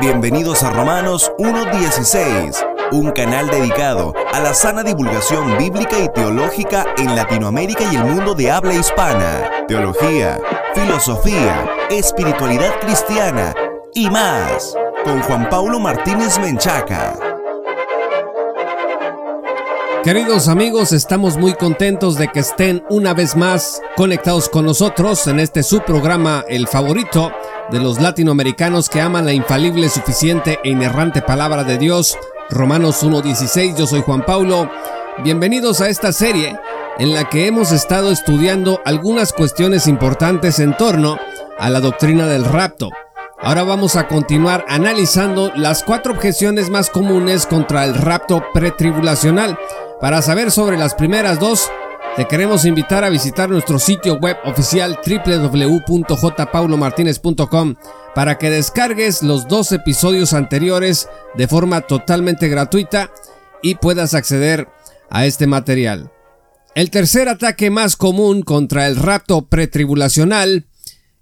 Bienvenidos a Romanos 1.16, un canal dedicado a la sana divulgación bíblica y teológica en Latinoamérica y el mundo de habla hispana. Teología, filosofía, espiritualidad cristiana y más. Con Juan Paulo Martínez Menchaca. Queridos amigos, estamos muy contentos de que estén una vez más conectados con nosotros en este subprograma El Favorito de los latinoamericanos que aman la infalible, suficiente e inerrante palabra de Dios. Romanos 1.16, yo soy Juan Paulo. Bienvenidos a esta serie en la que hemos estado estudiando algunas cuestiones importantes en torno a la doctrina del rapto. Ahora vamos a continuar analizando las cuatro objeciones más comunes contra el rapto pretribulacional. Para saber sobre las primeras dos, te queremos invitar a visitar nuestro sitio web oficial www.jpaulomartinez.com para que descargues los dos episodios anteriores de forma totalmente gratuita y puedas acceder a este material. El tercer ataque más común contra el rapto pretribulacional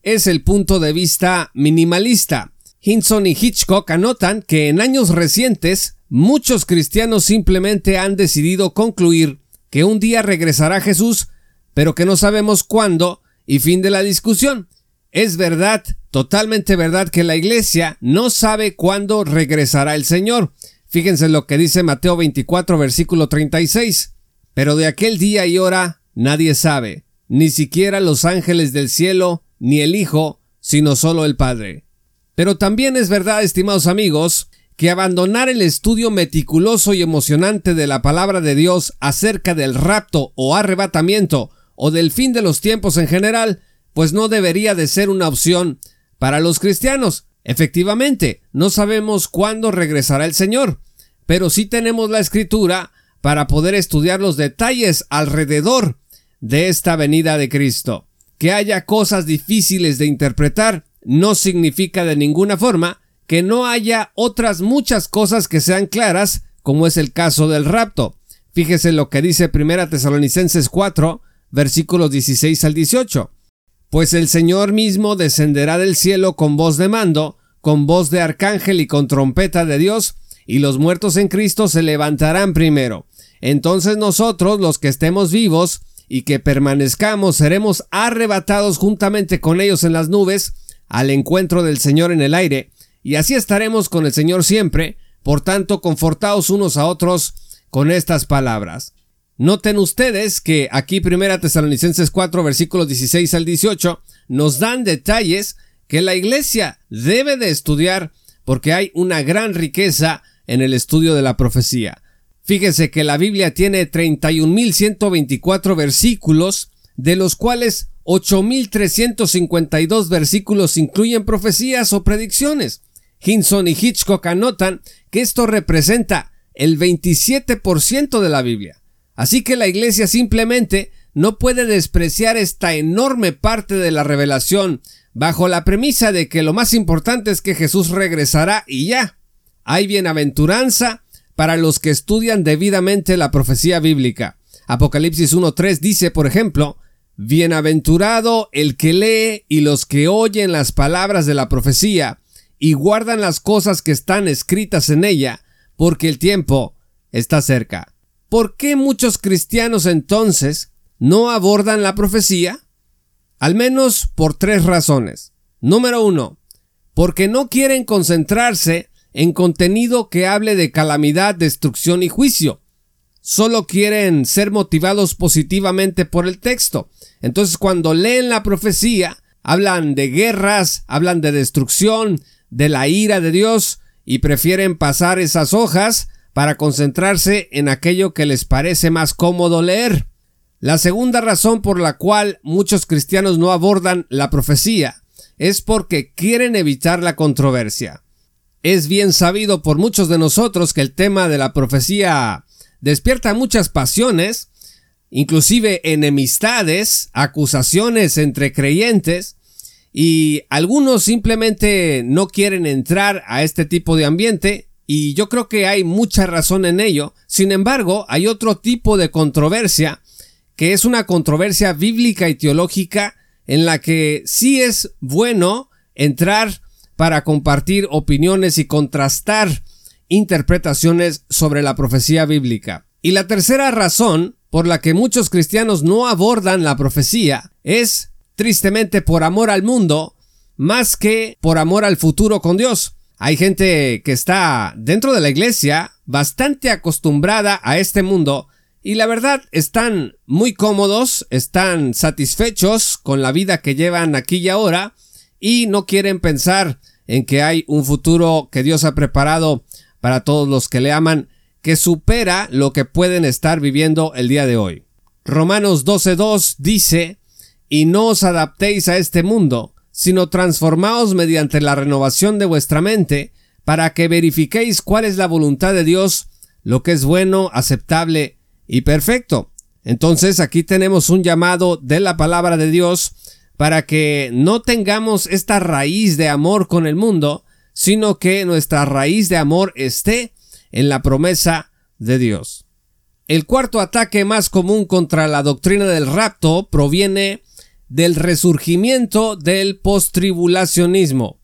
es el punto de vista minimalista. Hinson y Hitchcock anotan que en años recientes muchos cristianos simplemente han decidido concluir que un día regresará Jesús, pero que no sabemos cuándo y fin de la discusión. Es verdad, totalmente verdad que la iglesia no sabe cuándo regresará el Señor. Fíjense lo que dice Mateo 24 versículo 36. Pero de aquel día y hora nadie sabe, ni siquiera los ángeles del cielo, ni el Hijo, sino solo el Padre. Pero también es verdad, estimados amigos, que abandonar el estudio meticuloso y emocionante de la palabra de Dios acerca del rapto o arrebatamiento o del fin de los tiempos en general, pues no debería de ser una opción para los cristianos. Efectivamente, no sabemos cuándo regresará el Señor, pero sí tenemos la escritura para poder estudiar los detalles alrededor de esta venida de Cristo. Que haya cosas difíciles de interpretar no significa de ninguna forma que no haya otras muchas cosas que sean claras, como es el caso del rapto. Fíjese lo que dice 1 Tesalonicenses 4, versículos 16 al 18. Pues el Señor mismo descenderá del cielo con voz de mando, con voz de arcángel y con trompeta de Dios, y los muertos en Cristo se levantarán primero. Entonces nosotros, los que estemos vivos y que permanezcamos, seremos arrebatados juntamente con ellos en las nubes, al encuentro del Señor en el aire, y así estaremos con el Señor siempre, por tanto, confortaos unos a otros con estas palabras. Noten ustedes que aquí 1 Tesalonicenses 4 versículos 16 al 18 nos dan detalles que la iglesia debe de estudiar porque hay una gran riqueza en el estudio de la profecía. Fíjese que la Biblia tiene 31.124 versículos, de los cuales 8.352 versículos incluyen profecías o predicciones. Hinson y Hitchcock anotan que esto representa el 27% de la Biblia. Así que la Iglesia simplemente no puede despreciar esta enorme parte de la revelación bajo la premisa de que lo más importante es que Jesús regresará y ya. Hay bienaventuranza para los que estudian debidamente la profecía bíblica. Apocalipsis 1.3 dice, por ejemplo, Bienaventurado el que lee y los que oyen las palabras de la profecía y guardan las cosas que están escritas en ella, porque el tiempo está cerca. ¿Por qué muchos cristianos entonces no abordan la profecía? Al menos por tres razones. Número uno, porque no quieren concentrarse en contenido que hable de calamidad, destrucción y juicio. Solo quieren ser motivados positivamente por el texto. Entonces cuando leen la profecía, hablan de guerras, hablan de destrucción, de la ira de Dios y prefieren pasar esas hojas para concentrarse en aquello que les parece más cómodo leer. La segunda razón por la cual muchos cristianos no abordan la profecía es porque quieren evitar la controversia. Es bien sabido por muchos de nosotros que el tema de la profecía despierta muchas pasiones, inclusive enemistades, acusaciones entre creyentes, y algunos simplemente no quieren entrar a este tipo de ambiente y yo creo que hay mucha razón en ello. Sin embargo, hay otro tipo de controversia que es una controversia bíblica y teológica en la que sí es bueno entrar para compartir opiniones y contrastar interpretaciones sobre la profecía bíblica. Y la tercera razón por la que muchos cristianos no abordan la profecía es, tristemente, por amor al mundo, más que por amor al futuro con Dios. Hay gente que está dentro de la iglesia bastante acostumbrada a este mundo y la verdad están muy cómodos, están satisfechos con la vida que llevan aquí y ahora y no quieren pensar en que hay un futuro que Dios ha preparado para todos los que le aman que supera lo que pueden estar viviendo el día de hoy. Romanos 12.2 dice, y no os adaptéis a este mundo, sino transformaos mediante la renovación de vuestra mente, para que verifiquéis cuál es la voluntad de Dios, lo que es bueno, aceptable y perfecto. Entonces aquí tenemos un llamado de la palabra de Dios para que no tengamos esta raíz de amor con el mundo, sino que nuestra raíz de amor esté en la promesa de Dios. El cuarto ataque más común contra la doctrina del rapto proviene del resurgimiento del postribulacionismo.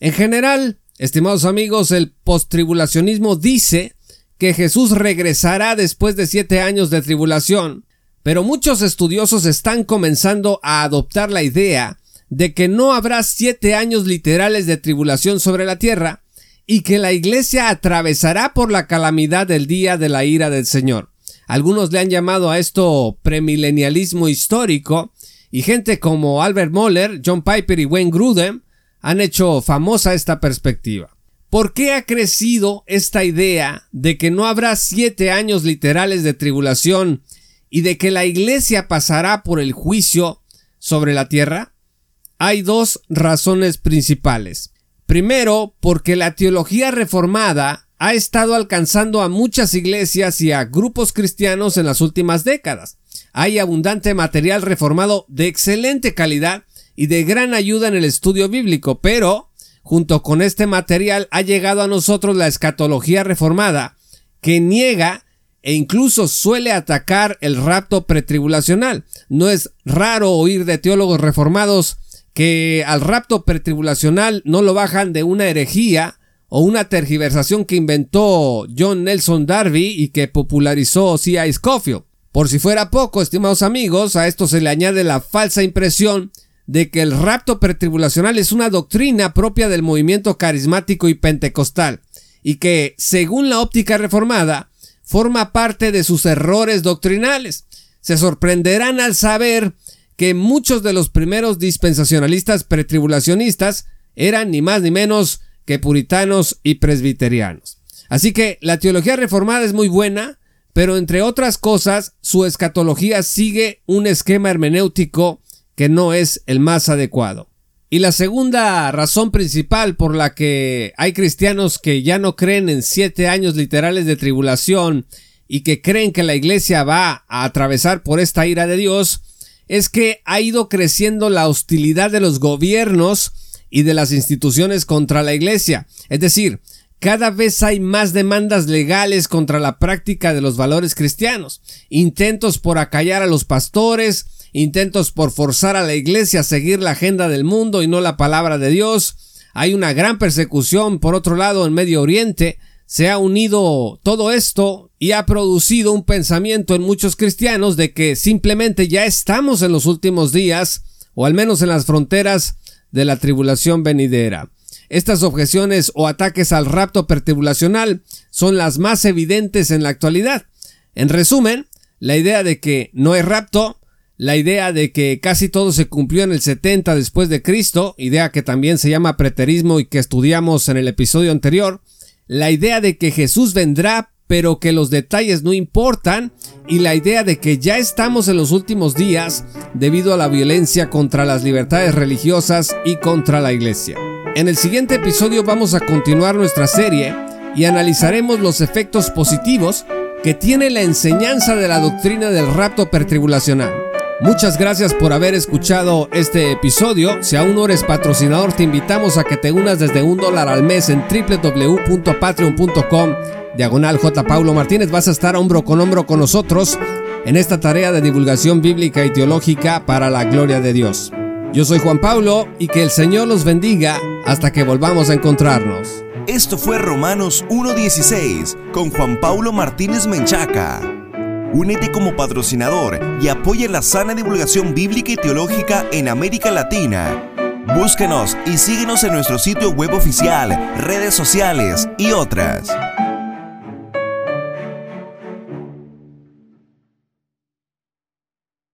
En general, estimados amigos, el postribulacionismo dice que Jesús regresará después de siete años de tribulación, pero muchos estudiosos están comenzando a adoptar la idea de que no habrá siete años literales de tribulación sobre la tierra, y que la iglesia atravesará por la calamidad del día de la ira del Señor. Algunos le han llamado a esto premilenialismo histórico, y gente como Albert Moller, John Piper y Wayne Grudem han hecho famosa esta perspectiva. ¿Por qué ha crecido esta idea de que no habrá siete años literales de tribulación y de que la iglesia pasará por el juicio sobre la tierra? Hay dos razones principales. Primero, porque la teología reformada ha estado alcanzando a muchas iglesias y a grupos cristianos en las últimas décadas. Hay abundante material reformado de excelente calidad y de gran ayuda en el estudio bíblico, pero junto con este material ha llegado a nosotros la escatología reformada, que niega e incluso suele atacar el rapto pretribulacional. No es raro oír de teólogos reformados que al rapto pretribulacional no lo bajan de una herejía o una tergiversación que inventó John Nelson Darby y que popularizó C.I. Scofield. Por si fuera poco, estimados amigos, a esto se le añade la falsa impresión de que el rapto pretribulacional es una doctrina propia del movimiento carismático y pentecostal, y que, según la óptica reformada, forma parte de sus errores doctrinales. Se sorprenderán al saber que muchos de los primeros dispensacionalistas pretribulacionistas eran ni más ni menos que puritanos y presbiterianos. Así que la teología reformada es muy buena, pero entre otras cosas, su escatología sigue un esquema hermenéutico que no es el más adecuado. Y la segunda razón principal por la que hay cristianos que ya no creen en siete años literales de tribulación y que creen que la iglesia va a atravesar por esta ira de Dios es que ha ido creciendo la hostilidad de los gobiernos y de las instituciones contra la iglesia. Es decir, cada vez hay más demandas legales contra la práctica de los valores cristianos, intentos por acallar a los pastores, intentos por forzar a la iglesia a seguir la agenda del mundo y no la palabra de Dios. Hay una gran persecución, por otro lado, en Medio Oriente, se ha unido todo esto y ha producido un pensamiento en muchos cristianos de que simplemente ya estamos en los últimos días, o al menos en las fronteras de la tribulación venidera. Estas objeciones o ataques al rapto pertribulacional son las más evidentes en la actualidad. En resumen, la idea de que no hay rapto, la idea de que casi todo se cumplió en el 70 después de Cristo, idea que también se llama preterismo y que estudiamos en el episodio anterior, la idea de que Jesús vendrá pero que los detalles no importan y la idea de que ya estamos en los últimos días debido a la violencia contra las libertades religiosas y contra la iglesia. En el siguiente episodio vamos a continuar nuestra serie y analizaremos los efectos positivos que tiene la enseñanza de la doctrina del rapto pertribulacional. Muchas gracias por haber escuchado este episodio. Si aún no eres patrocinador, te invitamos a que te unas desde un dólar al mes en www.patreon.com. Diagonal J. Paulo Martínez, vas a estar hombro con hombro con nosotros en esta tarea de divulgación bíblica y teológica para la gloria de Dios. Yo soy Juan Pablo y que el Señor los bendiga hasta que volvamos a encontrarnos. Esto fue Romanos 1.16 con Juan Pablo Martínez Menchaca. Únete como patrocinador y apoya la sana divulgación bíblica y teológica en América Latina. Búsquenos y síguenos en nuestro sitio web oficial, redes sociales y otras.